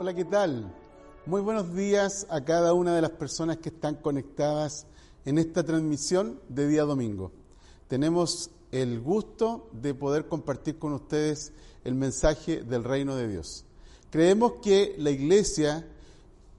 Hola, ¿qué tal? Muy buenos días a cada una de las personas que están conectadas en esta transmisión de día domingo. Tenemos el gusto de poder compartir con ustedes el mensaje del reino de Dios. Creemos que la iglesia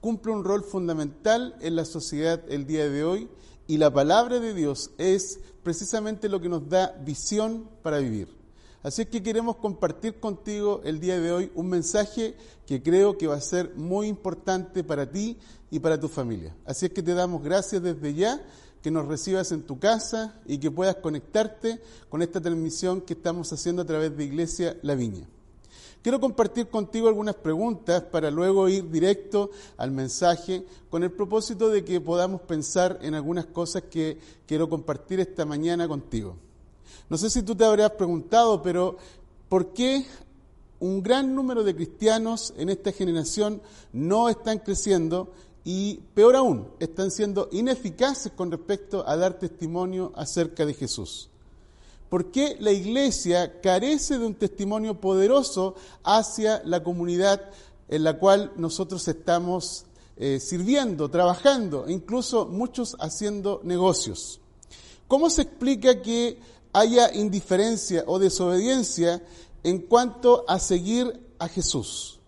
cumple un rol fundamental en la sociedad el día de hoy y la palabra de Dios es precisamente lo que nos da visión para vivir. Así que queremos compartir contigo el día de hoy un mensaje que creo que va a ser muy importante para ti y para tu familia. Así es que te damos gracias desde ya, que nos recibas en tu casa y que puedas conectarte con esta transmisión que estamos haciendo a través de Iglesia La Viña. Quiero compartir contigo algunas preguntas para luego ir directo al mensaje con el propósito de que podamos pensar en algunas cosas que quiero compartir esta mañana contigo. No sé si tú te habrías preguntado, pero ¿por qué un gran número de cristianos en esta generación no están creciendo y, peor aún, están siendo ineficaces con respecto a dar testimonio acerca de Jesús? ¿Por qué la iglesia carece de un testimonio poderoso hacia la comunidad en la cual nosotros estamos eh, sirviendo, trabajando, e incluso muchos haciendo negocios? ¿Cómo se explica que haya indiferencia o desobediencia en cuanto a seguir a Jesús.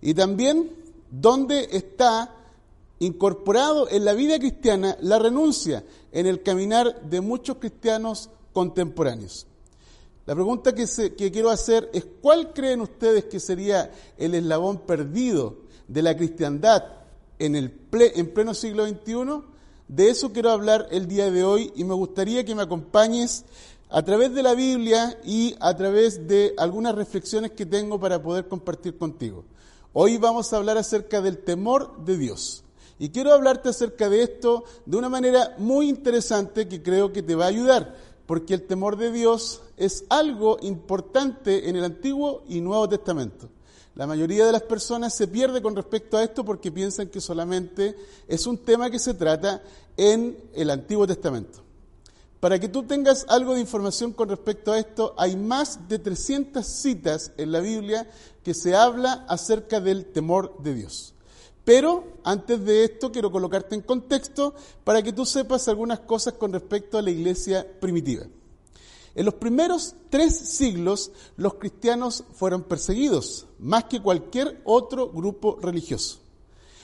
Y también dónde está incorporado en la vida cristiana la renuncia en el caminar de muchos cristianos contemporáneos. La pregunta que, que quiero hacer es, ¿cuál creen ustedes que sería el eslabón perdido de la cristiandad en, el en pleno siglo XXI? De eso quiero hablar el día de hoy y me gustaría que me acompañes a través de la Biblia y a través de algunas reflexiones que tengo para poder compartir contigo. Hoy vamos a hablar acerca del temor de Dios. Y quiero hablarte acerca de esto de una manera muy interesante que creo que te va a ayudar, porque el temor de Dios es algo importante en el Antiguo y Nuevo Testamento. La mayoría de las personas se pierde con respecto a esto porque piensan que solamente es un tema que se trata en el Antiguo Testamento. Para que tú tengas algo de información con respecto a esto, hay más de 300 citas en la Biblia que se habla acerca del temor de Dios. Pero antes de esto quiero colocarte en contexto para que tú sepas algunas cosas con respecto a la iglesia primitiva. En los primeros tres siglos los cristianos fueron perseguidos más que cualquier otro grupo religioso.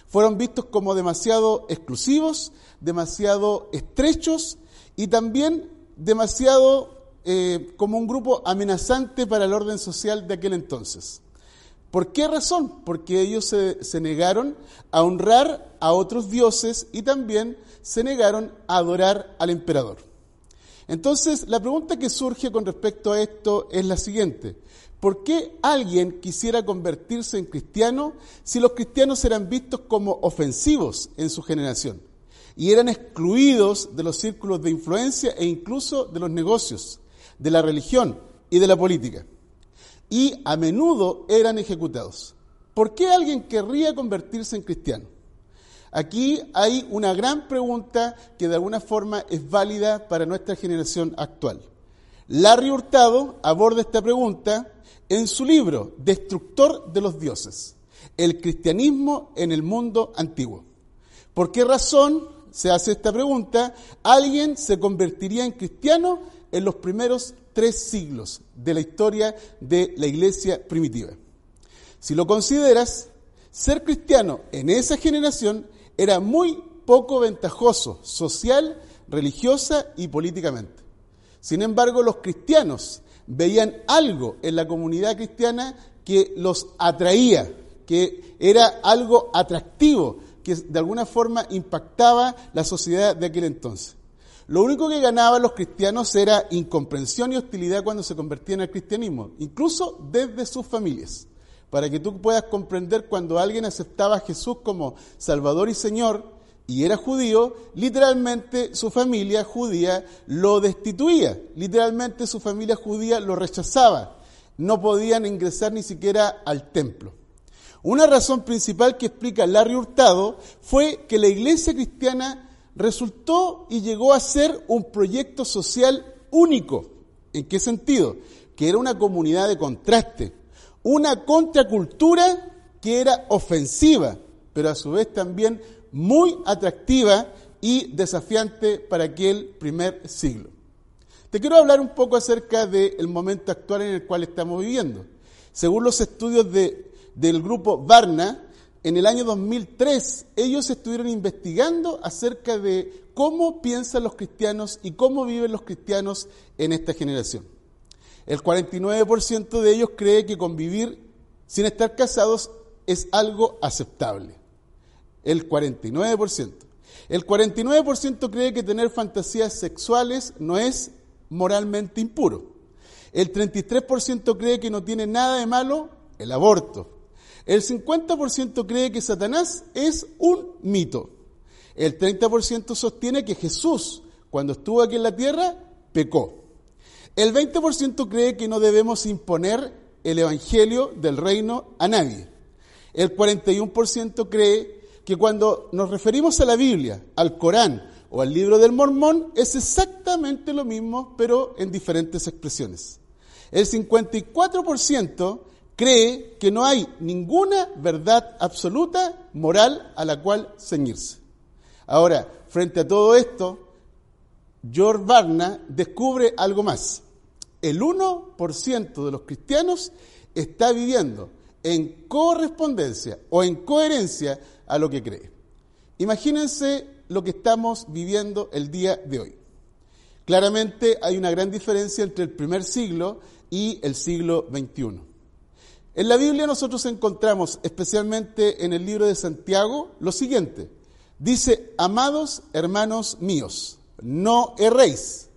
Fueron vistos como demasiado exclusivos, demasiado estrechos y también demasiado eh, como un grupo amenazante para el orden social de aquel entonces. ¿Por qué razón? Porque ellos se, se, negaron a honrar a otros dioses y también se negaron a adorar al emperador. Entonces, la pregunta que surge con respecto a esto es la siguiente. ¿Por qué alguien quisiera convertirse en cristiano si los cristianos eran vistos como ofensivos en su generación? Y eran excluidos de los círculos de influencia e incluso de los negocios, de la religión y de la política. Y a menudo eran ejecutados. ¿Por qué alguien querría convertirse en cristiano? Aquí hay una gran pregunta que de alguna forma es válida para nuestra generación actual. Larry Hurtado aborda esta pregunta en su libro Destructor de los Dioses, el cristianismo en el mundo antiguo. ¿Por qué razón se hace esta pregunta, alguien se convertiría en cristiano en los primeros tres siglos de la historia de la iglesia primitiva. Si lo consideras, ser cristiano en esa generación era muy poco ventajoso social, religiosa y políticamente. Sin embargo, los cristianos veían algo en la comunidad cristiana que los atraía, que era algo atractivo, que de alguna forma impactaba la sociedad de aquel entonces. Lo único que ganaban los cristianos era incomprensión y hostilidad cuando se convertían al cristianismo, incluso desde sus familias. Para que tú puedas comprender cuando alguien aceptaba a Jesús como Salvador y Señor y era judío, literalmente su familia judía lo destituía, literalmente su familia judía lo rechazaba. No podían ingresar ni siquiera al templo. Una razón principal que explica Larry Hurtado fue que la iglesia cristiana resultó y llegó a ser un proyecto social único. ¿En qué sentido? Que era una comunidad de contraste, una contracultura que era ofensiva, pero a su vez también muy atractiva y desafiante para aquel primer siglo. Te quiero hablar un poco acerca del momento actual en el cual estamos viviendo. Según los estudios de, del grupo Varna, en el año 2003 ellos estuvieron investigando acerca de cómo piensan los cristianos y cómo viven los cristianos en esta generación. El 49% de ellos cree que convivir sin estar casados es algo aceptable. El 49%. El 49% cree que tener fantasías sexuales no es moralmente impuro. El 33% cree que no tiene nada de malo el aborto. El 50% cree que Satanás es un mito. El 30% sostiene que Jesús, cuando estuvo aquí en la tierra, pecó. El 20% cree que no debemos imponer el Evangelio del reino a nadie. El 41% cree que cuando nos referimos a la Biblia, al Corán o al libro del Mormón, es exactamente lo mismo, pero en diferentes expresiones. El 54% cree que no hay ninguna verdad absoluta moral a la cual ceñirse. Ahora, frente a todo esto, George Barna descubre algo más. El 1% de los cristianos está viviendo en correspondencia o en coherencia a lo que cree. Imagínense lo que estamos viviendo el día de hoy. Claramente hay una gran diferencia entre el primer siglo y el siglo XXI. En la Biblia nosotros encontramos, especialmente en el libro de Santiago, lo siguiente. Dice, amados hermanos míos, no erréis.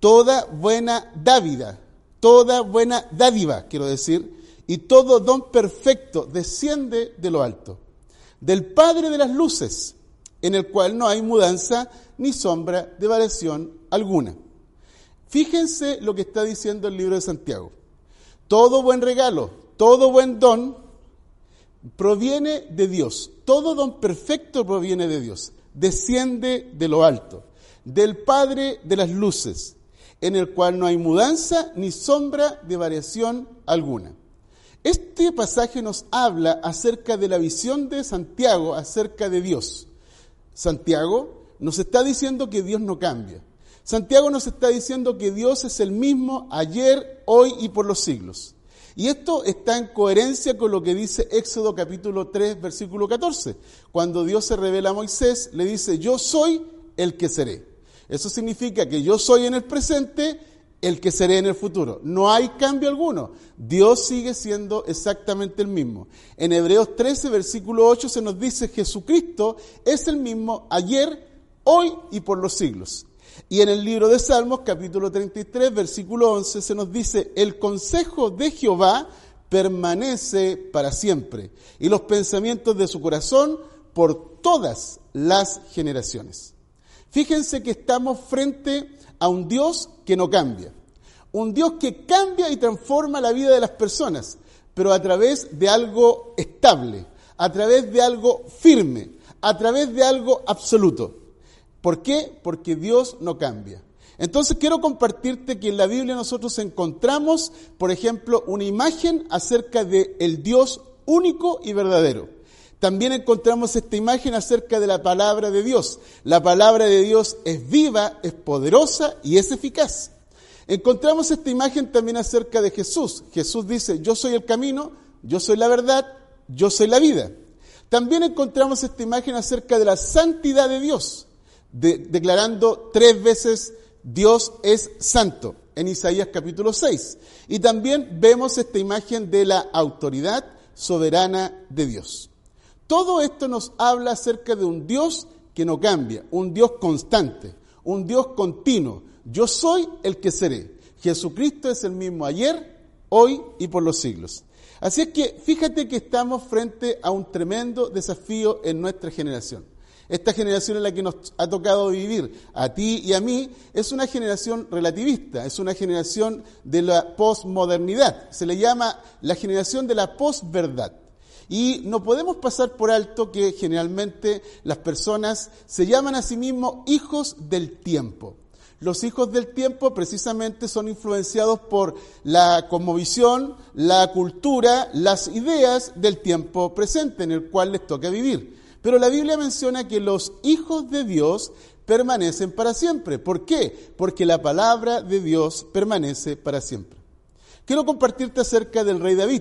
Toda buena dávida, toda buena dádiva, quiero decir, y todo don perfecto desciende de lo alto, del Padre de las luces, en el cual no hay mudanza ni sombra de variación alguna. Fíjense lo que está diciendo el libro de Santiago. Todo buen regalo, todo buen don proviene de Dios. Todo don perfecto proviene de Dios. Desciende de lo alto, del Padre de las luces, en el cual no hay mudanza ni sombra de variación alguna. Este pasaje nos habla acerca de la visión de Santiago acerca de Dios. Santiago nos está diciendo que Dios no cambia. Santiago nos está diciendo que Dios es el mismo ayer, hoy y por los siglos. Y esto está en coherencia con lo que dice Éxodo capítulo 3, versículo 14. Cuando Dios se revela a Moisés, le dice, yo soy el que seré. Eso significa que yo soy en el presente el que seré en el futuro. No hay cambio alguno. Dios sigue siendo exactamente el mismo. En Hebreos 13, versículo 8 se nos dice, Jesucristo es el mismo ayer, hoy y por los siglos. Y en el libro de Salmos, capítulo 33, versículo 11, se nos dice, el consejo de Jehová permanece para siempre, y los pensamientos de su corazón por todas las generaciones. Fíjense que estamos frente a un Dios que no cambia, un Dios que cambia y transforma la vida de las personas, pero a través de algo estable, a través de algo firme, a través de algo absoluto. ¿Por qué? Porque Dios no cambia. Entonces quiero compartirte que en la Biblia nosotros encontramos, por ejemplo, una imagen acerca de el Dios único y verdadero. También encontramos esta imagen acerca de la palabra de Dios. La palabra de Dios es viva, es poderosa y es eficaz. Encontramos esta imagen también acerca de Jesús. Jesús dice, yo soy el camino, yo soy la verdad, yo soy la vida. También encontramos esta imagen acerca de la santidad de Dios declarando tres veces Dios es santo en Isaías capítulo 6. Y también vemos esta imagen de la autoridad soberana de Dios. Todo esto nos habla acerca de un Dios que no cambia, un Dios constante, un Dios continuo. Yo soy el que seré. Jesucristo es el mismo ayer, hoy y por los siglos. Así es que fíjate que estamos frente a un tremendo desafío en nuestra generación. Esta generación en la que nos ha tocado vivir, a ti y a mí, es una generación relativista, es una generación de la posmodernidad. Se le llama la generación de la posverdad. Y no podemos pasar por alto que generalmente las personas se llaman a sí mismos hijos del tiempo. los hijos del tiempo precisamente son influenciados por la cosmovisión, la cultura, las ideas del tiempo presente en el cual les toca vivir. Pero la Biblia menciona que los hijos de Dios permanecen para siempre. ¿Por qué? Porque la palabra de Dios permanece para siempre. Quiero compartirte acerca del rey David.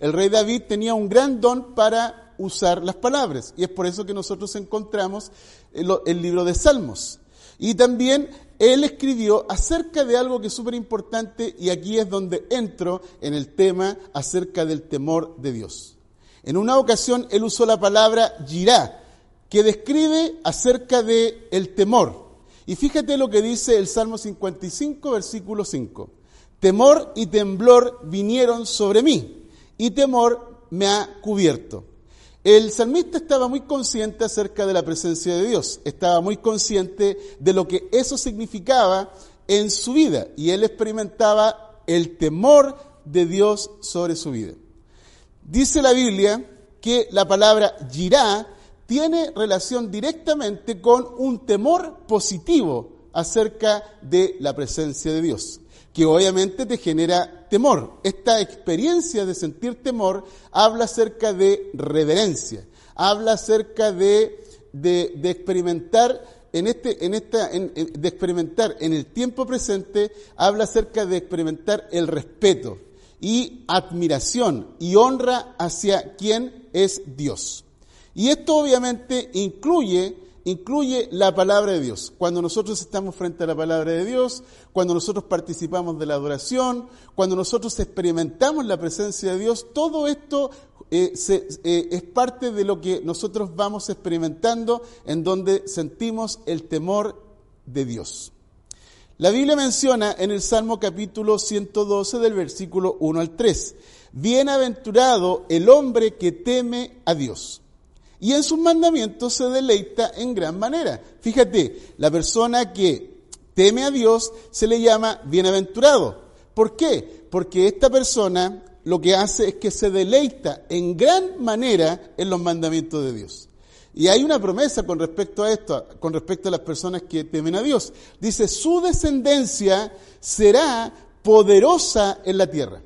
El rey David tenía un gran don para usar las palabras y es por eso que nosotros encontramos el, libro de Salmos. Y también él escribió acerca de algo que es súper importante y aquí es donde entro en el tema acerca del temor de Dios. En una ocasión él usó la palabra girá, que describe acerca de el temor. Y fíjate lo que dice el Salmo 55, versículo 5. Temor y temblor vinieron sobre mí, y temor me ha cubierto. El salmista estaba muy consciente acerca de la presencia de Dios, estaba muy consciente de lo que eso significaba en su vida, y él experimentaba el temor de Dios sobre su vida. Dice la Biblia que la palabra girá tiene relación directamente con un temor positivo acerca de la presencia de Dios, que obviamente te genera temor. Esta experiencia de sentir temor habla acerca de reverencia, habla acerca de, de, experimentar en este, en esta, de experimentar en el tiempo presente, habla acerca de experimentar el respeto y admiración y honra hacia quien es Dios. Y esto obviamente incluye, incluye la palabra de Dios. Cuando nosotros estamos frente a la palabra de Dios, cuando nosotros participamos de la adoración, cuando nosotros experimentamos la presencia de Dios, todo esto eh, eh, es parte de lo que nosotros vamos experimentando en donde sentimos el temor de Dios. La Biblia menciona en el Salmo capítulo 112 del versículo 1 al 3, Bienaventurado el hombre que teme a Dios y en sus mandamientos se deleita en gran manera. Fíjate, la persona que teme a Dios se le llama bienaventurado. ¿Por qué? Porque esta persona lo que hace es que se deleita en gran manera en los mandamientos de Dios. Y hay una promesa con respecto a esto, con respecto a las personas que temen a Dios. Dice, su descendencia será poderosa en la tierra.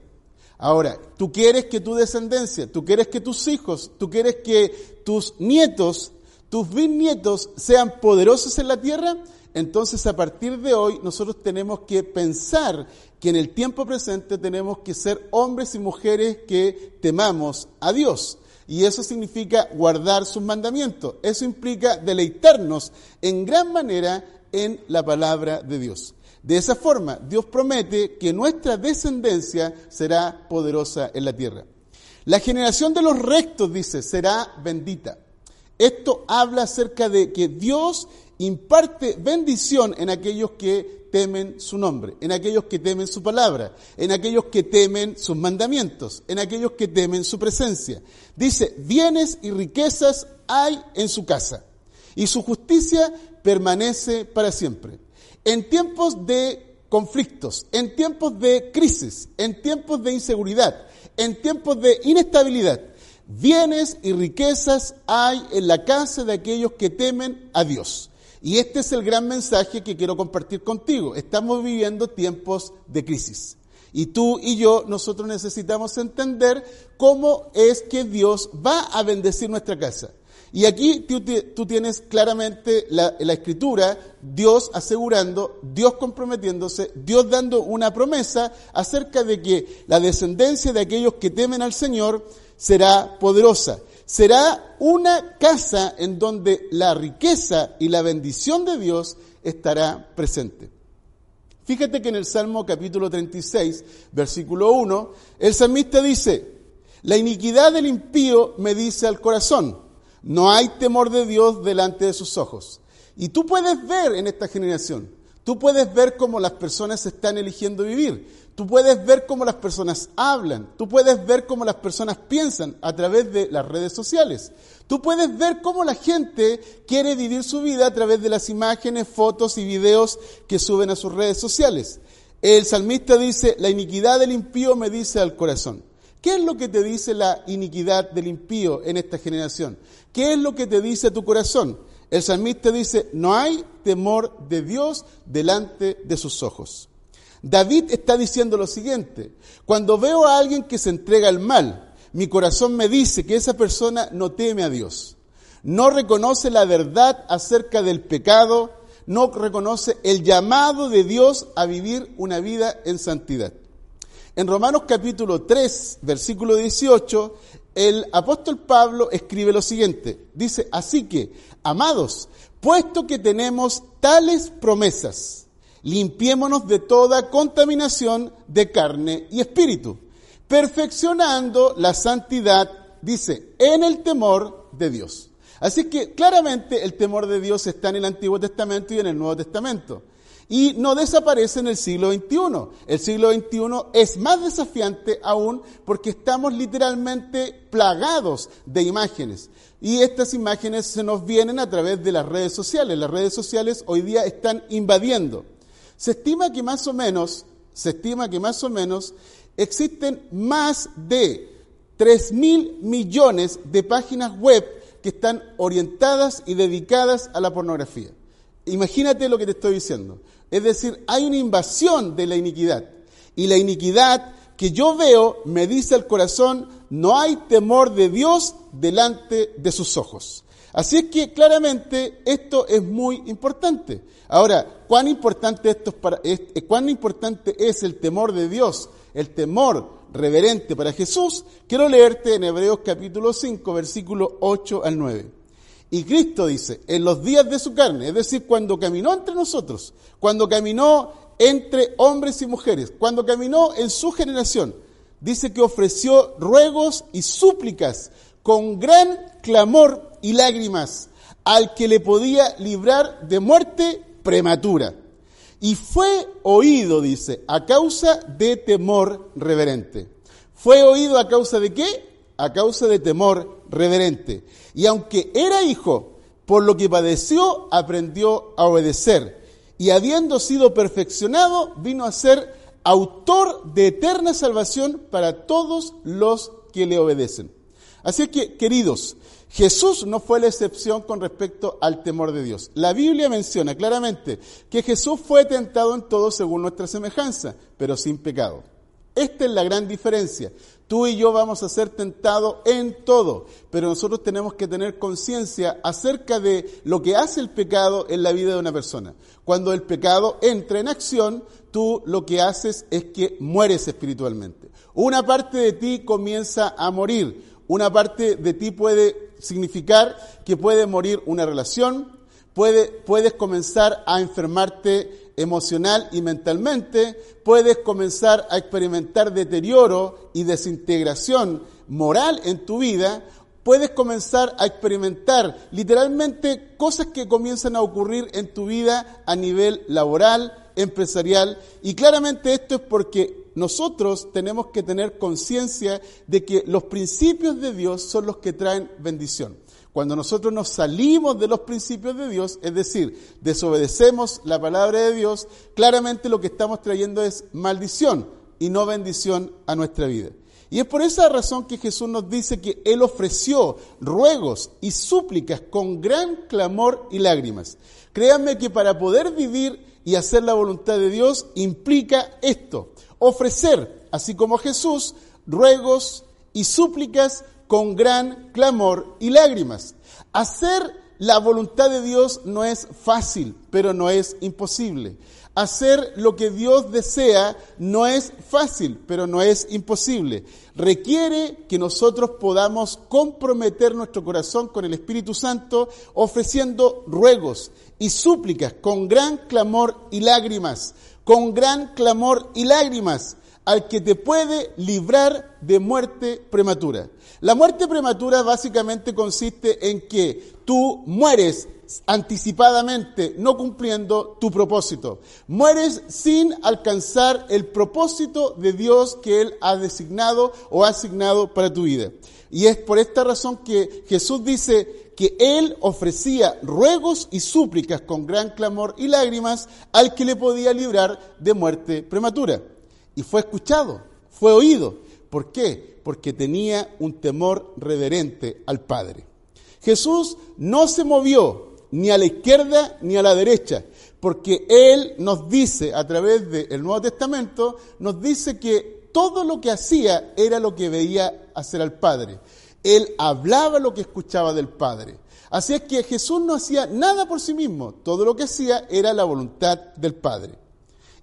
Ahora, tú quieres que tu descendencia, tú quieres que tus hijos, tú quieres que tus nietos, tus bisnietos sean poderosos en la tierra, entonces a partir de hoy nosotros tenemos que pensar que en el tiempo presente tenemos que ser hombres y mujeres que temamos a Dios. Y eso significa guardar sus mandamientos. Eso implica deleitarnos en gran manera en la palabra de Dios. De esa forma, Dios promete que nuestra descendencia será poderosa en la tierra. La generación de los rectos, dice, será bendita. Esto habla acerca de que Dios imparte bendición en aquellos que temen su nombre, en aquellos que temen su palabra, en aquellos que temen sus mandamientos, en aquellos que temen su presencia. Dice, bienes y riquezas hay en su casa y su justicia permanece para siempre. En tiempos de conflictos, en tiempos de crisis, en tiempos de inseguridad, en tiempos de inestabilidad, bienes y riquezas hay en la casa de aquellos que temen a Dios. Y este es el gran mensaje que quiero compartir contigo. Estamos viviendo tiempos de crisis. Y tú y yo, nosotros necesitamos entender cómo es que Dios va a bendecir nuestra casa. Y aquí tú, tienes claramente la, la, escritura, Dios asegurando, Dios comprometiéndose, Dios dando una promesa acerca de que la descendencia de aquellos que temen al Señor será poderosa. Será una casa en donde la riqueza y la bendición de Dios estará presente. Fíjate que en el Salmo capítulo 36, versículo 1, el salmista dice, la iniquidad del impío me dice al corazón, no hay temor de Dios delante de sus ojos. Y tú puedes ver en esta generación, tú puedes ver cómo las personas están eligiendo vivir. Tú puedes ver cómo las personas hablan, tú puedes ver cómo las personas piensan a través de las redes sociales. Tú puedes ver cómo la gente quiere vivir su vida a través de las imágenes, fotos y videos que suben a sus redes sociales. El salmista dice, la iniquidad del impío me dice al corazón. ¿Qué es lo que te dice la iniquidad del impío en esta generación? ¿Qué es lo que te dice tu corazón? El salmista dice, no hay temor de Dios delante de sus ojos. David está diciendo lo siguiente, cuando veo a alguien que se entrega al mal, mi corazón me dice que esa persona no teme a Dios, no reconoce la verdad acerca del pecado, no reconoce el llamado de Dios a vivir una vida en santidad. En Romanos capítulo 3, versículo 18, el apóstol Pablo escribe lo siguiente. Dice, así que, amados, puesto que tenemos tales promesas, limpiémonos de toda contaminación de carne y espíritu, perfeccionando la santidad, dice, en el temor de Dios. Así que claramente el temor de Dios está en el Antiguo Testamento y en el Nuevo Testamento y no desaparece en el siglo XXI. El siglo XXI es más desafiante aún porque estamos literalmente plagados de imágenes. Y estas imágenes se nos vienen a través de las redes sociales. Las redes sociales hoy día están invadiendo. Se estima que más o menos, se estima que más o menos existen más de 3 mil millones de páginas web que están orientadas y dedicadas a la pornografía. Imagínate lo que te estoy diciendo. Es decir, hay una invasión de la iniquidad. Y la iniquidad que yo veo me dice al corazón, no hay temor de Dios delante de sus ojos. Así es que claramente esto es muy importante. Ahora, ¿cuán importante, esto es para, ¿cuán importante es el temor de Dios, el temor reverente para Jesús? Quiero leerte en Hebreos capítulo 5, versículo 8 al 9. Y Cristo dice, en los días de su carne, es decir, cuando caminó entre nosotros, cuando caminó entre hombres y mujeres, cuando caminó en su generación, dice que ofreció ruegos y súplicas con gran clamor y lágrimas al que le podía librar de muerte prematura. Y fue oído, dice, a causa de temor reverente. ¿Fue oído a causa de qué? A causa de temor reverente. Y aunque era hijo, por lo que padeció, aprendió a obedecer. Y habiendo sido perfeccionado, vino a ser autor de eterna salvación para todos los que le obedecen. Así que, queridos, Jesús no fue la excepción con respecto al temor de Dios. La Biblia menciona claramente que Jesús fue tentado en todo según nuestra semejanza, pero sin pecado. Esta es la gran diferencia. Tú y yo vamos a ser tentados en todo, pero nosotros tenemos que tener conciencia acerca de lo que hace el pecado en la vida de una persona. Cuando el pecado entra en acción, tú lo que haces es que mueres espiritualmente. Una parte de ti comienza a morir. Una parte de ti puede significar que puede morir una relación, puede, puedes comenzar a enfermarte emocional y mentalmente, puedes comenzar a experimentar deterioro y desintegración moral en tu vida, puedes comenzar a experimentar literalmente cosas que comienzan a ocurrir en tu vida a nivel laboral, empresarial, y claramente esto es porque nosotros tenemos que tener conciencia de que los principios de Dios son los que traen bendición. Cuando nosotros nos salimos de los principios de Dios, es decir, desobedecemos la palabra de Dios, claramente lo que estamos trayendo es maldición y no bendición a nuestra vida. Y es por esa razón que Jesús nos dice que Él ofreció ruegos y súplicas con gran clamor y lágrimas. Créanme que para poder vivir y hacer la voluntad de Dios implica esto, ofrecer, así como Jesús, ruegos y súplicas con gran clamor y lágrimas. Hacer la voluntad de Dios no es fácil, pero no es imposible. Hacer lo que Dios desea no es fácil, pero no es imposible. Requiere que nosotros podamos comprometer nuestro corazón con el Espíritu Santo ofreciendo ruegos y súplicas con gran clamor y lágrimas, con gran clamor y lágrimas al que te puede librar de muerte prematura. La muerte prematura básicamente consiste en que tú mueres anticipadamente, no cumpliendo tu propósito. Mueres sin alcanzar el propósito de Dios que Él ha designado o ha asignado para tu vida. Y es por esta razón que Jesús dice que Él ofrecía ruegos y súplicas con gran clamor y lágrimas al que le podía librar de muerte prematura. Y fue escuchado, fue oído. ¿Por qué? Porque tenía un temor reverente al Padre. Jesús no se movió ni a la izquierda ni a la derecha, porque Él nos dice a través del Nuevo Testamento, nos dice que todo lo que hacía era lo que veía hacer al Padre. Él hablaba lo que escuchaba del Padre. Así es que Jesús no hacía nada por sí mismo, todo lo que hacía era la voluntad del Padre.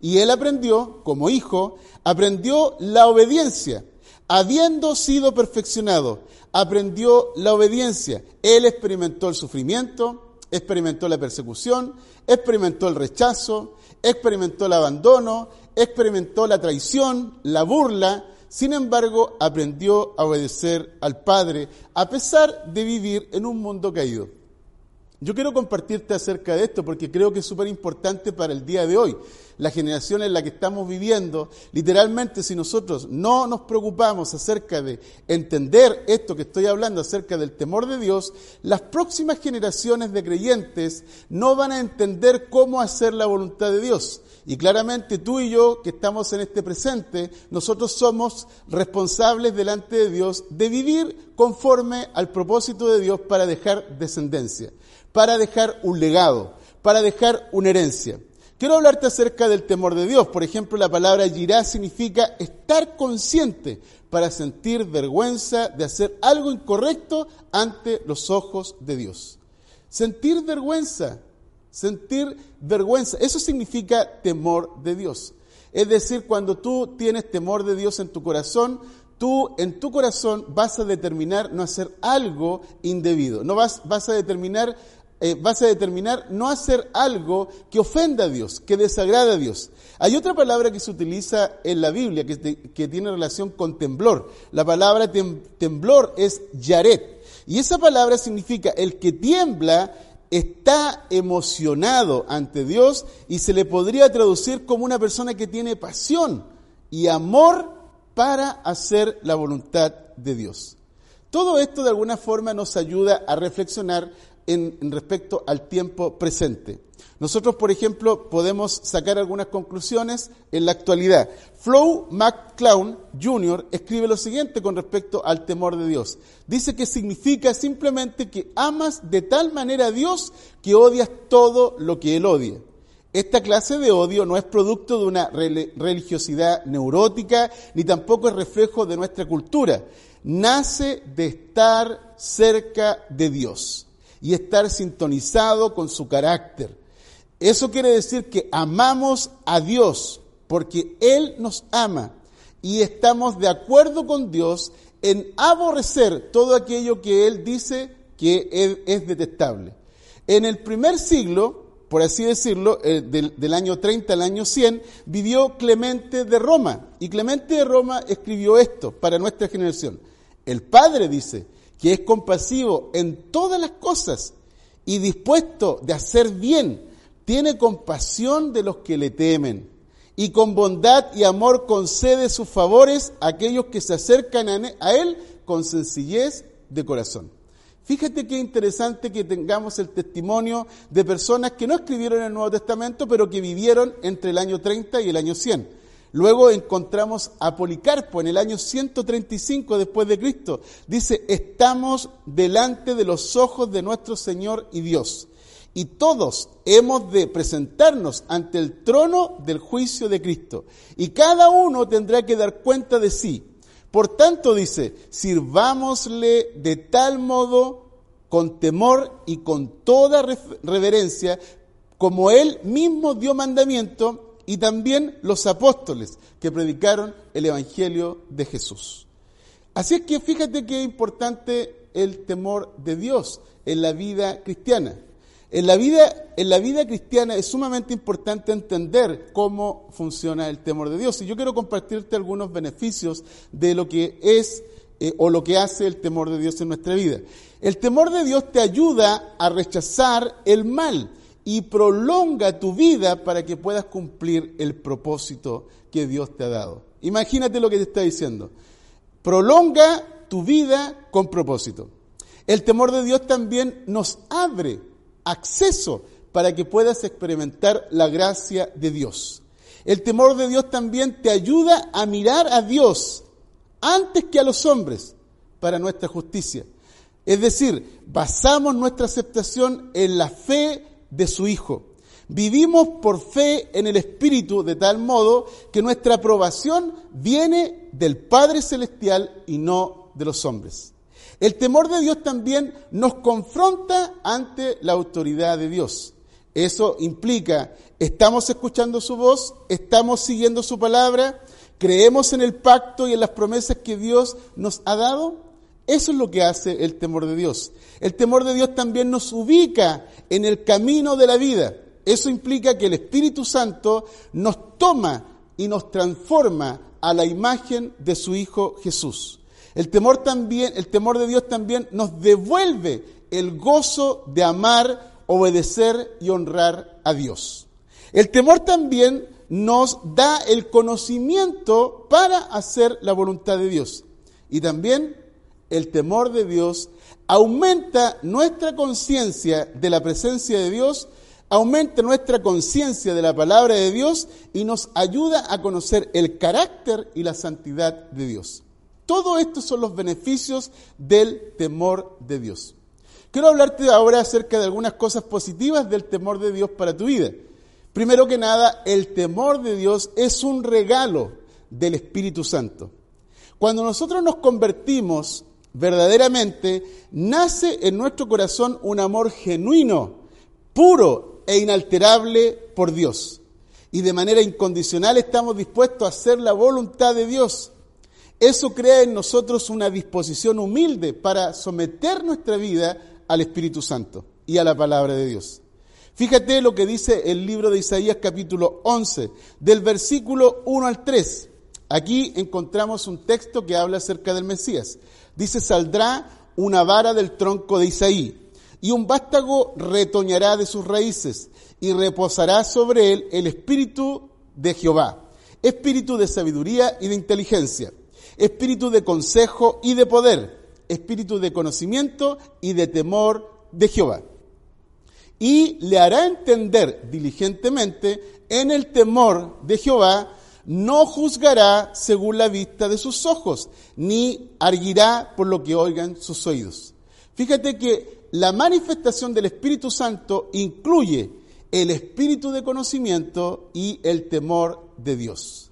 Y él aprendió, como hijo, aprendió la obediencia. Habiendo sido perfeccionado, aprendió la obediencia. Él experimentó el sufrimiento, experimentó la persecución, experimentó el rechazo, experimentó el abandono, experimentó la traición, la burla, sin embargo, aprendió a obedecer al Padre, a pesar de vivir en un mundo caído. Yo quiero compartirte acerca de esto porque creo que es súper importante para el día de hoy. La generación en la que estamos viviendo, literalmente si nosotros no nos preocupamos acerca de entender esto que estoy hablando, acerca del temor de Dios, las próximas generaciones de creyentes no van a entender cómo hacer la voluntad de Dios. Y claramente tú y yo, que estamos en este presente, nosotros somos responsables delante de Dios de vivir conforme al propósito de Dios para dejar descendencia para dejar un legado, para dejar una herencia. Quiero hablarte acerca del temor de Dios. Por ejemplo, la palabra girá significa estar consciente para sentir vergüenza de hacer algo incorrecto ante los ojos de Dios. Sentir vergüenza, sentir vergüenza, eso significa temor de Dios. Es decir, cuando tú tienes temor de Dios en tu corazón, tú en tu corazón vas a determinar no hacer algo indebido, no vas, vas a determinar eh, vas a determinar no hacer algo que ofenda a Dios, que desagrade a Dios. Hay otra palabra que se utiliza en la Biblia que, que tiene relación con temblor. La palabra temblor es yaret. Y esa palabra significa el que tiembla está emocionado ante Dios y se le podría traducir como una persona que tiene pasión y amor para hacer la voluntad de Dios. Todo esto de alguna forma nos ayuda a reflexionar en, respecto al tiempo presente. Nosotros, por ejemplo, podemos sacar algunas conclusiones en la actualidad. Flow McClown Jr. escribe lo siguiente con respecto al temor de Dios. Dice que significa simplemente que amas de tal manera a Dios que odias todo lo que Él odia. Esta clase de odio no es producto de una religiosidad neurótica, ni tampoco es reflejo de nuestra cultura. Nace de estar cerca de Dios y estar sintonizado con su carácter. Eso quiere decir que amamos a Dios porque Él nos ama y estamos de acuerdo con Dios en aborrecer todo aquello que Él dice que es detestable. En el primer siglo, por así decirlo, eh, del, del, año 30 al año 100, vivió Clemente de Roma. Y Clemente de Roma escribió esto para nuestra generación. El Padre dice, que es compasivo en todas las cosas y dispuesto de hacer bien, tiene compasión de los que le temen y con bondad y amor concede sus favores a aquellos que se acercan a Él con sencillez de corazón. Fíjate qué interesante que tengamos el testimonio de personas que no escribieron el Nuevo Testamento, pero que vivieron entre el año 30 y el año 100. Luego encontramos a Policarpo en el año 135 después de Cristo. Dice, estamos delante de los ojos de nuestro Señor y Dios. Y todos hemos de presentarnos ante el trono del juicio de Cristo. Y cada uno tendrá que dar cuenta de sí. Por tanto, dice, sirvámosle de tal modo con temor y con toda reverencia, como Él mismo dio mandamiento y también los apóstoles que predicaron el Evangelio de Jesús. Así es que fíjate que es importante el temor de Dios en la vida cristiana. En la vida, en la vida cristiana es sumamente importante entender cómo funciona el temor de Dios. Y yo quiero compartirte algunos beneficios de lo que es eh, o lo que hace el temor de Dios en nuestra vida. El temor de Dios te ayuda a rechazar el mal y prolonga tu vida para que puedas cumplir el propósito que Dios te ha dado. Imagínate lo que te está diciendo. Prolonga tu vida con propósito. El temor de Dios también nos abre acceso para que puedas experimentar la gracia de Dios. El temor de Dios también te ayuda a mirar a Dios antes que a los hombres para nuestra justicia. Es decir, basamos nuestra aceptación en la fe de su Hijo. Vivimos por fe en el Espíritu de tal modo que nuestra aprobación viene del Padre Celestial y no de los hombres. El temor de Dios también nos confronta ante la autoridad de Dios. Eso implica, estamos escuchando su voz, estamos siguiendo su palabra, creemos en el pacto y en las promesas que Dios nos ha dado. Eso es lo que hace el temor de Dios. El temor de Dios también nos ubica en el camino de la vida. Eso implica que el Espíritu Santo nos toma y nos transforma a la imagen de su Hijo Jesús. El temor también, el temor de Dios también nos devuelve el gozo de amar, obedecer y honrar a Dios. El temor también nos da el conocimiento para hacer la voluntad de Dios. Y también el temor de Dios aumenta nuestra conciencia de la presencia de Dios aumenta nuestra conciencia de la palabra de Dios y nos ayuda a conocer el carácter y la santidad de Dios. Todo esto son los beneficios del temor de Dios. Quiero hablarte ahora acerca de algunas cosas positivas del temor de Dios para tu vida. Primero que nada, el temor de Dios es un regalo del Espíritu Santo. Cuando nosotros nos convertimos verdaderamente, nace en nuestro corazón un amor genuino, puro e inalterable por Dios. Y de manera incondicional estamos dispuestos a hacer la voluntad de Dios. Eso crea en nosotros una disposición humilde para someter nuestra vida al Espíritu Santo y a la palabra de Dios. Fíjate lo que dice el libro de Isaías capítulo 11, del versículo 1 al 3. Aquí encontramos un texto que habla acerca del Mesías. Dice, saldrá una vara del tronco de Isaí y un vástago retoñará de sus raíces y reposará sobre él el espíritu de Jehová, espíritu de sabiduría y de inteligencia, espíritu de consejo y de poder, espíritu de conocimiento y de temor de Jehová. Y le hará entender diligentemente en el temor de Jehová, no juzgará según la vista de sus ojos, ni arguirá por lo que oigan sus oídos. Fíjate que la manifestación del Espíritu Santo incluye el espíritu de conocimiento y el temor de Dios.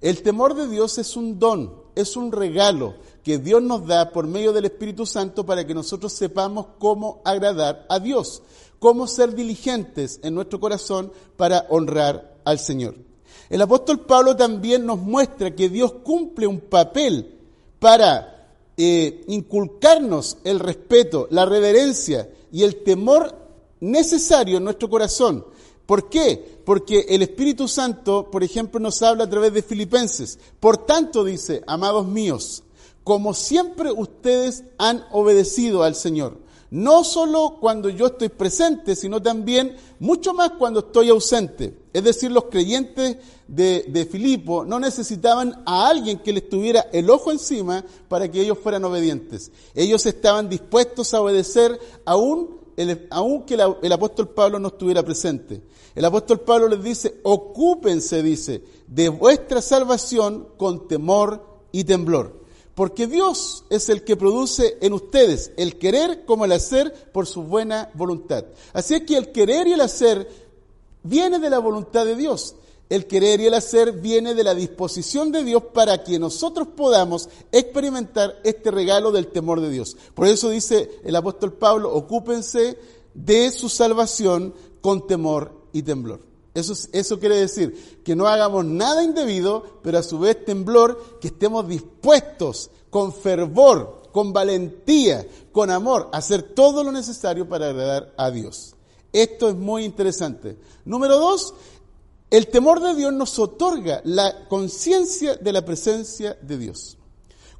El temor de Dios es un don, es un regalo que Dios nos da por medio del Espíritu Santo para que nosotros sepamos cómo agradar a Dios, cómo ser diligentes en nuestro corazón para honrar al Señor. El apóstol Pablo también nos muestra que Dios cumple un papel para eh, inculcarnos el respeto, la reverencia y el temor necesario en nuestro corazón. ¿Por qué? Porque el Espíritu Santo, por ejemplo, nos habla a través de Filipenses. Por tanto, dice, amados míos, como siempre ustedes han obedecido al Señor, no solo cuando yo estoy presente, sino también mucho más cuando estoy ausente. Es decir, los creyentes de, Filipo no necesitaban a alguien que les tuviera el ojo encima para que ellos fueran obedientes. Ellos estaban dispuestos a obedecer aún, el, aún que el apóstol Pablo no estuviera presente. El apóstol Pablo les dice, ocúpense, dice, de vuestra salvación con temor y temblor. Porque Dios es el que produce en ustedes el querer como el hacer por su buena voluntad. Así es que el querer y el hacer viene de la voluntad de Dios. El querer y el hacer viene de la disposición de Dios para que nosotros podamos experimentar este regalo del temor de Dios. Por eso dice el apóstol Pablo, ocúpense de su salvación con temor y temblor. Eso, eso quiere decir que no hagamos nada indebido, pero a su vez temblor, que estemos dispuestos con fervor, con valentía, con amor, a hacer todo lo necesario para agradar a Dios. Esto es muy interesante. Número dos, el temor de Dios nos otorga la conciencia de la presencia de Dios.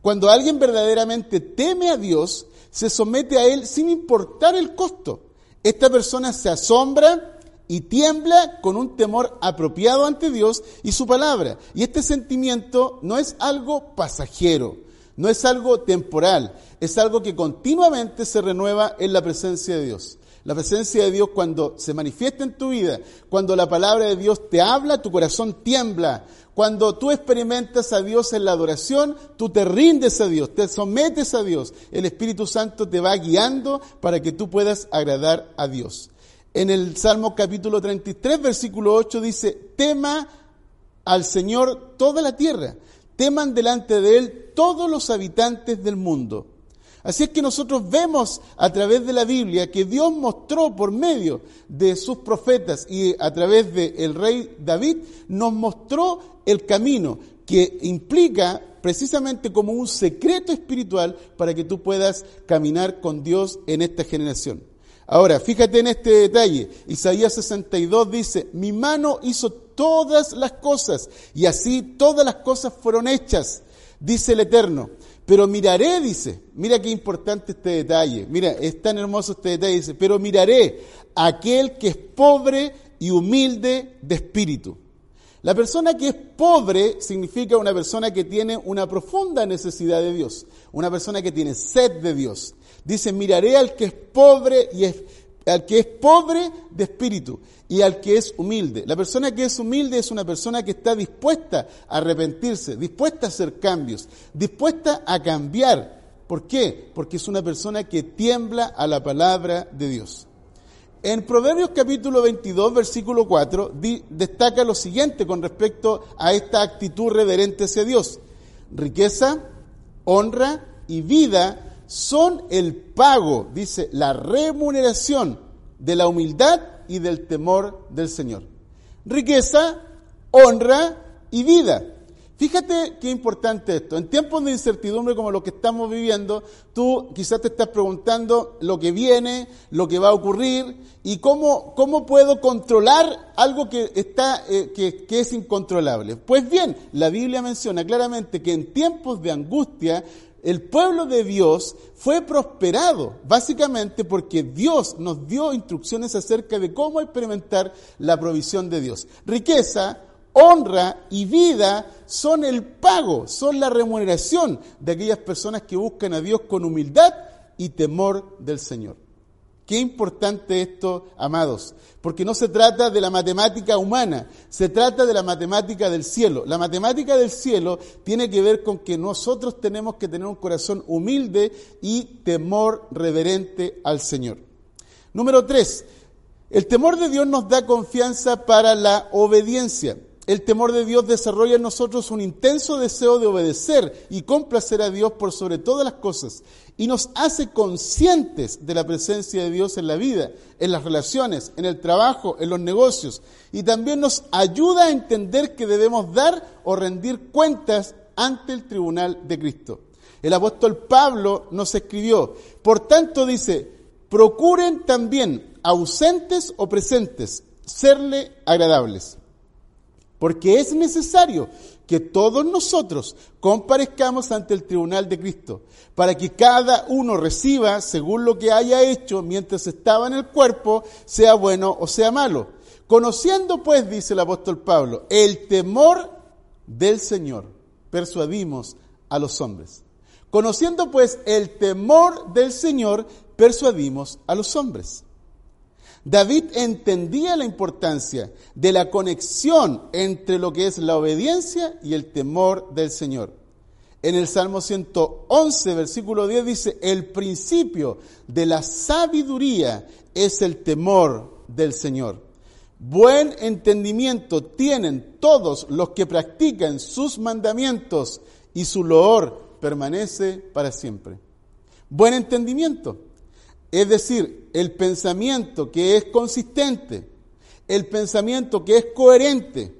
Cuando alguien verdaderamente teme a Dios, se somete a Él sin importar el costo. Esta persona se asombra y tiembla con un temor apropiado ante Dios y su palabra. Y este sentimiento no es algo pasajero, no es algo temporal, es algo que continuamente se renueva en la presencia de Dios. La presencia de Dios cuando se manifiesta en tu vida, cuando la palabra de Dios te habla, tu corazón tiembla. Cuando tú experimentas a Dios en la adoración, tú te rindes a Dios, te sometes a Dios. El Espíritu Santo te va guiando para que tú puedas agradar a Dios. En el Salmo capítulo 33, versículo 8 dice, tema al Señor toda la tierra, teman delante de Él todos los habitantes del mundo. Así es que nosotros vemos a través de la Biblia que Dios mostró por medio de sus profetas y a través del rey David, nos mostró el camino que implica precisamente como un secreto espiritual para que tú puedas caminar con Dios en esta generación. Ahora, fíjate en este detalle. Isaías 62 dice, mi mano hizo todas las cosas y así todas las cosas fueron hechas, dice el Eterno. Pero miraré, dice, mira qué importante este detalle, mira, es tan hermoso este detalle, dice, pero miraré a aquel que es pobre y humilde de espíritu. La persona que es pobre significa una persona que tiene una profunda necesidad de Dios, una persona que tiene sed de Dios. Dice, miraré al que es pobre y es, al que es pobre de espíritu y al que es humilde. La persona que es humilde es una persona que está dispuesta a arrepentirse, dispuesta a hacer cambios, dispuesta a cambiar. ¿Por qué? Porque es una persona que tiembla a la palabra de Dios. En Proverbios capítulo 22, versículo 4, destaca lo siguiente con respecto a esta actitud reverente hacia Dios. Riqueza, honra y vida son el pago, dice, la remuneración de la humildad y del temor del Señor. Riqueza, honra y vida. Fíjate qué importante esto. En tiempos de incertidumbre como los que estamos viviendo, tú quizás te estás preguntando lo que viene, lo que va a ocurrir y cómo, cómo puedo controlar algo que, está, eh, que, que es incontrolable. Pues bien, la Biblia menciona claramente que en tiempos de angustia el pueblo de Dios fue prosperado, básicamente porque Dios nos dio instrucciones acerca de cómo experimentar la provisión de Dios. Riqueza, honra y vida son el pago, son la remuneración de aquellas personas que buscan a Dios con humildad y temor del Señor. Qué importante esto, amados, porque no se trata de la matemática humana, se trata de la matemática del cielo. La matemática del cielo tiene que ver con que nosotros tenemos que tener un corazón humilde y temor reverente al Señor. Número tres, el temor de Dios nos da confianza para la obediencia el temor de Dios desarrolla en nosotros un intenso deseo de obedecer y complacer a Dios por sobre todas las cosas y nos hace conscientes de la presencia de Dios en la vida, en las relaciones, en el trabajo, en los negocios y también nos ayuda a entender que debemos dar o rendir cuentas ante el tribunal de Cristo. El apóstol Pablo nos escribió, por tanto dice, procuren también, ausentes o presentes, serle agradables porque es necesario que todos nosotros comparezcamos ante el tribunal de Cristo, para que cada uno reciba según lo que haya hecho mientras estaba en el cuerpo, sea bueno o sea malo. Conociendo pues, dice el apóstol Pablo, el temor del Señor, persuadimos a los hombres. Conociendo pues el temor del Señor, persuadimos a los hombres. David entendía la importancia de la conexión entre lo que es la obediencia y el temor del Señor. En el Salmo 111, versículo 10 dice, el principio de la sabiduría es el temor del Señor. Buen entendimiento tienen todos los que practican sus mandamientos y su loor permanece para siempre. Buen entendimiento. Es decir, el pensamiento que es consistente, el pensamiento que es coherente,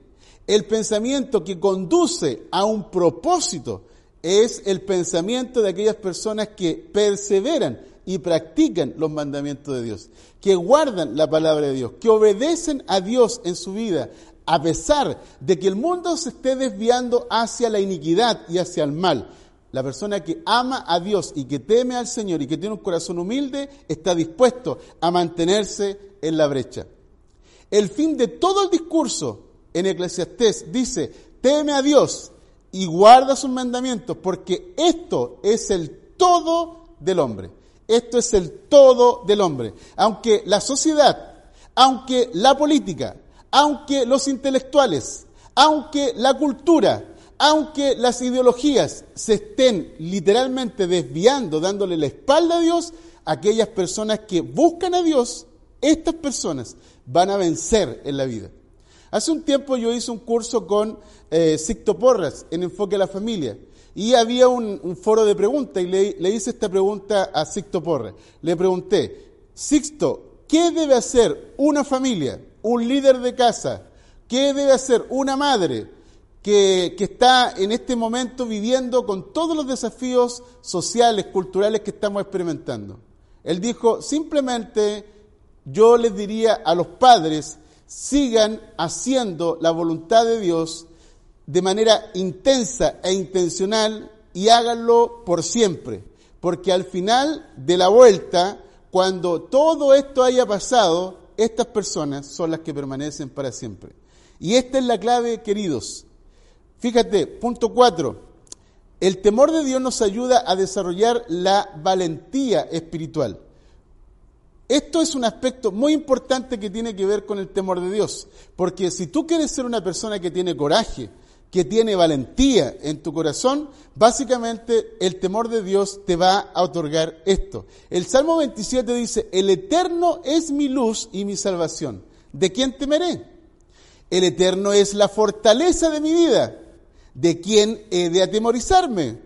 el pensamiento que conduce a un propósito, es el pensamiento de aquellas personas que perseveran y practican los mandamientos de Dios, que guardan la palabra de Dios, que obedecen a Dios en su vida, a pesar de que el mundo se esté desviando hacia la iniquidad y hacia el mal. La persona que ama a Dios y que teme al Señor y que tiene un corazón humilde está dispuesto a mantenerse en la brecha. El fin de todo el discurso en Eclesiastés dice, teme a Dios y guarda sus mandamientos, porque esto es el todo del hombre. Esto es el todo del hombre. Aunque la sociedad, aunque la política, aunque los intelectuales, aunque la cultura, aunque las ideologías se estén literalmente desviando, dándole la espalda a Dios, aquellas personas que buscan a Dios, estas personas van a vencer en la vida. Hace un tiempo yo hice un curso con eh, Sicto Porras en Enfoque a la Familia y había un, foro de preguntas y le, hice esta pregunta a Sicto Porras. Le pregunté, Sixto, ¿qué debe hacer una familia, un líder de casa? ¿Qué debe hacer una madre que, que está en este momento viviendo con todos los desafíos sociales, culturales que estamos experimentando? Él dijo, simplemente yo les diría a los padres, sigan haciendo la voluntad de Dios de manera intensa e intencional y háganlo por siempre, porque al final de la vuelta, cuando todo esto haya pasado, estas personas son las que permanecen para siempre. Y esta es la clave, queridos. Fíjate, punto cuatro. El temor de Dios nos ayuda a desarrollar la valentía espiritual. Esto es un aspecto muy importante que tiene que ver con el temor de Dios, porque si tú quieres ser una persona que tiene coraje, que tiene valentía en tu corazón, básicamente el temor de Dios te va a otorgar esto. El Salmo 27 dice, el Eterno es mi luz y mi salvación. ¿De quién temeré? El Eterno es la fortaleza de mi vida. ¿De quién he de atemorizarme?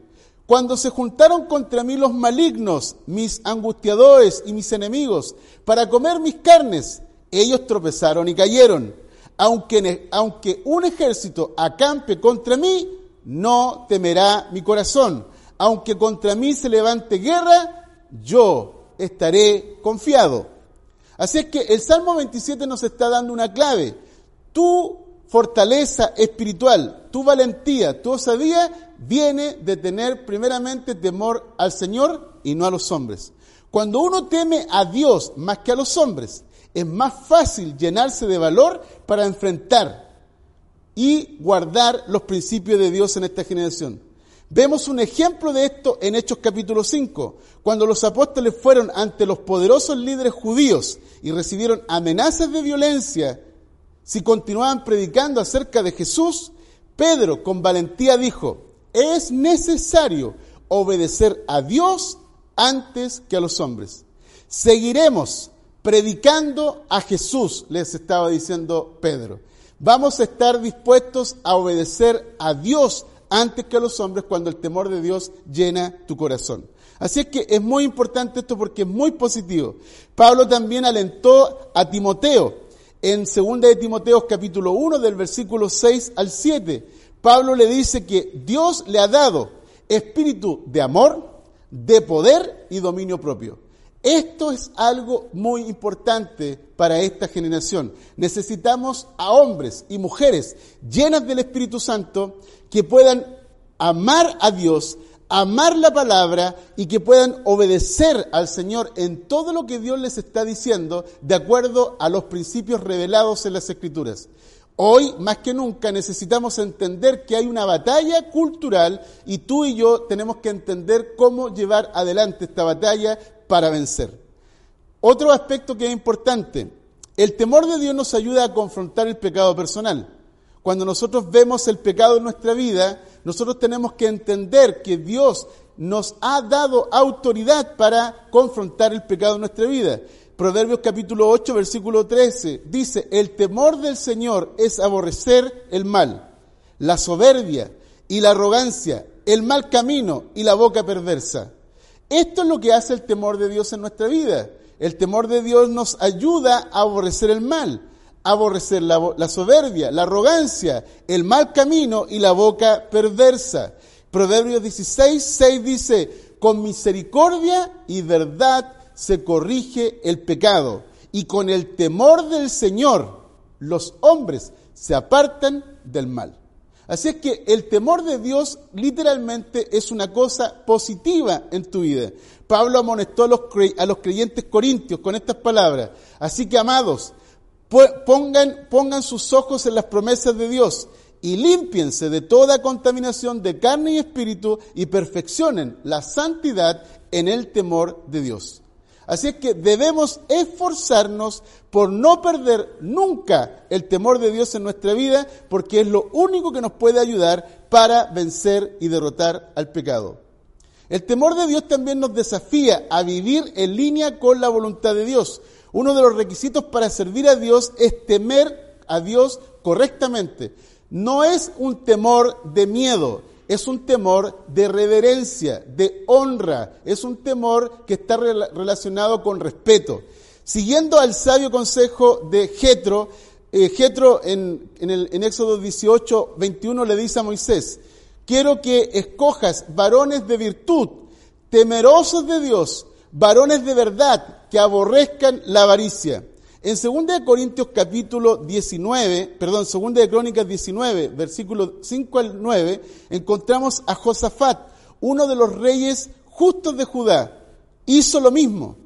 Cuando se juntaron contra mí los malignos, mis angustiadores y mis enemigos, para comer mis carnes, ellos tropezaron y cayeron. Aunque, aunque un ejército acampe contra mí, no temerá mi corazón. Aunque contra mí se levante guerra, yo estaré confiado. Así es que el Salmo 27 nos está dando una clave. Tu fortaleza espiritual, tu valentía, tu osadía viene de tener primeramente temor al Señor y no a los hombres. Cuando uno teme a Dios más que a los hombres, es más fácil llenarse de valor para enfrentar y guardar los principios de Dios en esta generación. Vemos un ejemplo de esto en Hechos capítulo 5, cuando los apóstoles fueron ante los poderosos líderes judíos y recibieron amenazas de violencia si continuaban predicando acerca de Jesús, Pedro con valentía dijo, es necesario obedecer a Dios antes que a los hombres. Seguiremos predicando a Jesús, les estaba diciendo Pedro. Vamos a estar dispuestos a obedecer a Dios antes que a los hombres cuando el temor de Dios llena tu corazón. Así es que es muy importante esto porque es muy positivo. Pablo también alentó a Timoteo en 2 de Timoteo capítulo 1 del versículo 6 al 7 Pablo le dice que Dios le ha dado espíritu de amor, de poder y dominio propio. Esto es algo muy importante para esta generación. Necesitamos a hombres y mujeres llenas del Espíritu Santo que puedan amar a Dios, amar la palabra y que puedan obedecer al Señor en todo lo que Dios les está diciendo de acuerdo a los principios revelados en las Escrituras. Hoy, más que nunca, necesitamos entender que hay una batalla cultural y tú y yo tenemos que entender cómo llevar adelante esta batalla para vencer. Otro aspecto que es importante, el temor de Dios nos ayuda a confrontar el pecado personal. Cuando nosotros vemos el pecado en nuestra vida, nosotros tenemos que entender que Dios nos ha dado autoridad para confrontar el pecado en nuestra vida. Proverbios capítulo 8, versículo 13, dice, el temor del Señor es aborrecer el mal, la soberbia y la arrogancia, el mal camino y la boca perversa. Esto es lo que hace el temor de Dios en nuestra vida. El temor de Dios nos ayuda a aborrecer el mal, aborrecer la, soberbia, la arrogancia, el mal camino y la boca perversa. Proverbios 16, 6 dice, con misericordia y verdad se corrige el pecado y con el temor del Señor los hombres se apartan del mal. Así es que el temor de Dios literalmente es una cosa positiva en tu vida. Pablo amonestó a los creyentes corintios con estas palabras. Así que, amados, pongan, sus ojos en las promesas de Dios y límpiense de toda contaminación de carne y espíritu y perfeccionen la santidad en el temor de Dios. Así es que debemos esforzarnos por no perder nunca el temor de Dios en nuestra vida, porque es lo único que nos puede ayudar para vencer y derrotar al pecado. El temor de Dios también nos desafía a vivir en línea con la voluntad de Dios. Uno de los requisitos para servir a Dios es temer a Dios correctamente. No es un temor de miedo, es un temor de reverencia, de honra, es un temor que está relacionado con respeto. Siguiendo al sabio consejo de Jetro, eh, Jetro en, el, en Éxodo 18, 21 le dice a Moisés, quiero que escojas varones de virtud, temerosos de Dios, varones de verdad, que aborrezcan la avaricia en 2 Corintios capítulo 19, perdón, 2 de Crónicas 19, versículos 5 al 9, encontramos a Josafat, uno de los reyes justos de Judá. Hizo lo mismo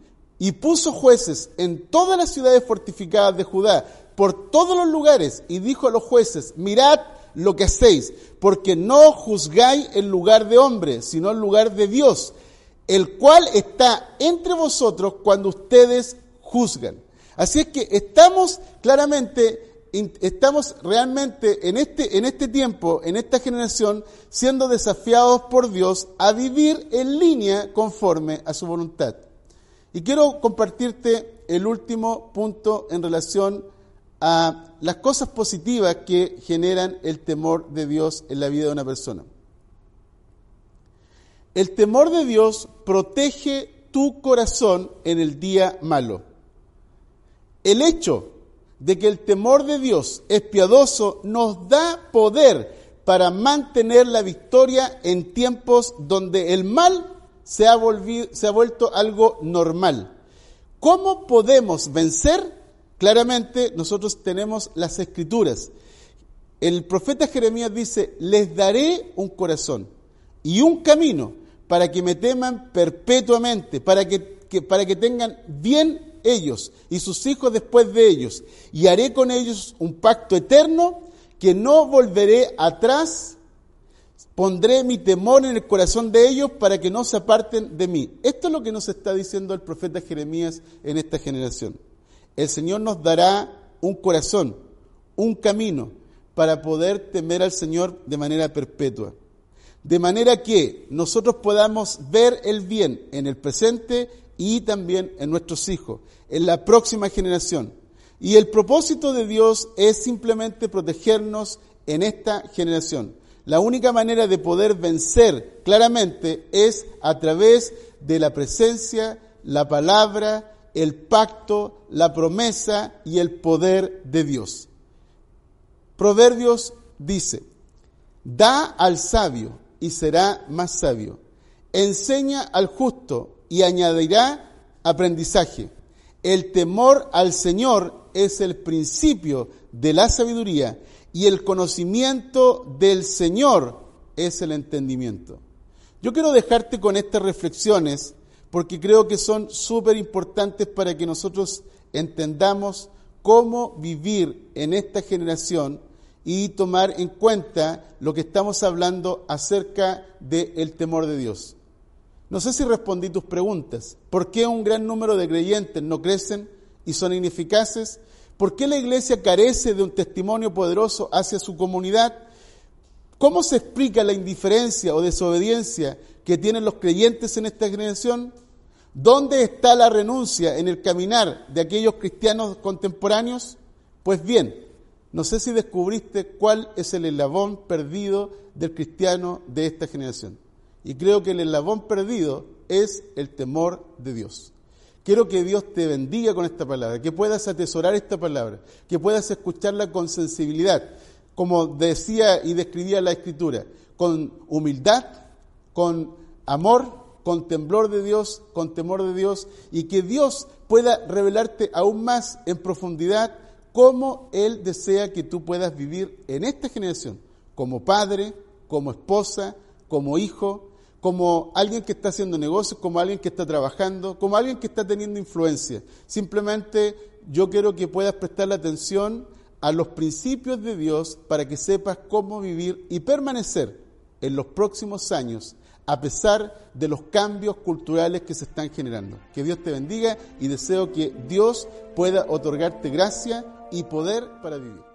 y puso jueces en todas las ciudades fortificadas de Judá, por todos los lugares, y dijo a los jueces, mirad lo que hacéis, porque no juzgáis el lugar de hombre, sino el lugar de Dios, el cual está entre vosotros cuando ustedes juzgan. Así es que estamos claramente, estamos realmente en este, en este tiempo, en esta generación, siendo desafiados por Dios a vivir en línea conforme a su voluntad. Y quiero compartirte el último punto en relación a las cosas positivas que generan el temor de Dios en la vida de una persona. El temor de Dios protege tu corazón en el día malo. El hecho de que el temor de Dios es piadoso nos da poder para mantener la victoria en tiempos donde el mal se ha, se ha vuelto algo normal. ¿Cómo podemos vencer? Claramente nosotros tenemos las escrituras. El profeta Jeremías dice, les daré un corazón y un camino para que me teman perpetuamente, para que, para que tengan bien ellos y sus hijos después de ellos, y haré con ellos un pacto eterno que no volveré atrás, pondré mi temor en el corazón de ellos para que no se aparten de mí. Esto es lo que nos está diciendo el profeta Jeremías en esta generación. El Señor nos dará un corazón, un camino para poder temer al Señor de manera perpetua. De manera que nosotros podamos ver el bien en el presente y también en nuestros hijos, en la próxima generación. Y el propósito de Dios es simplemente protegernos en esta generación. La única manera de poder vencer claramente es a través de la presencia, la palabra, el pacto, la promesa y el poder de Dios. Proverbios dice, da al sabio y será más sabio, enseña al justo y añadirá aprendizaje. El temor al Señor es el principio de la sabiduría y el conocimiento del Señor es el entendimiento. Yo quiero dejarte con estas reflexiones porque creo que son súper importantes para que nosotros entendamos cómo vivir en esta generación y tomar en cuenta lo que estamos hablando acerca del temor de Dios. No sé si respondí tus preguntas. ¿Por qué un gran número de creyentes no crecen y son ineficaces? ¿Por qué la iglesia carece de un testimonio poderoso hacia su comunidad? ¿Cómo se explica la indiferencia o desobediencia que tienen los creyentes en esta generación? ¿Dónde está la renuncia en el caminar de aquellos cristianos contemporáneos? Pues bien, no sé si descubriste cuál es el eslabón perdido del cristiano de esta generación. Y creo que el eslabón perdido es el temor de Dios. Quiero que Dios te bendiga con esta palabra, que puedas atesorar esta palabra, que puedas escucharla con sensibilidad, como decía y describía la Escritura, con humildad, con amor, con temblor de Dios, con temor de Dios, y que Dios pueda revelarte aún más en profundidad cómo Él desea que tú puedas vivir en esta generación, como padre, como esposa, como hijo, como alguien que está haciendo negocios, como alguien que está trabajando, como alguien que está teniendo influencia. Simplemente yo quiero que puedas prestarle atención a los principios de Dios para que sepas cómo vivir y permanecer en los próximos años a pesar de los cambios culturales que se están generando. Que Dios te bendiga y deseo que Dios pueda otorgarte gracia y poder para vivir.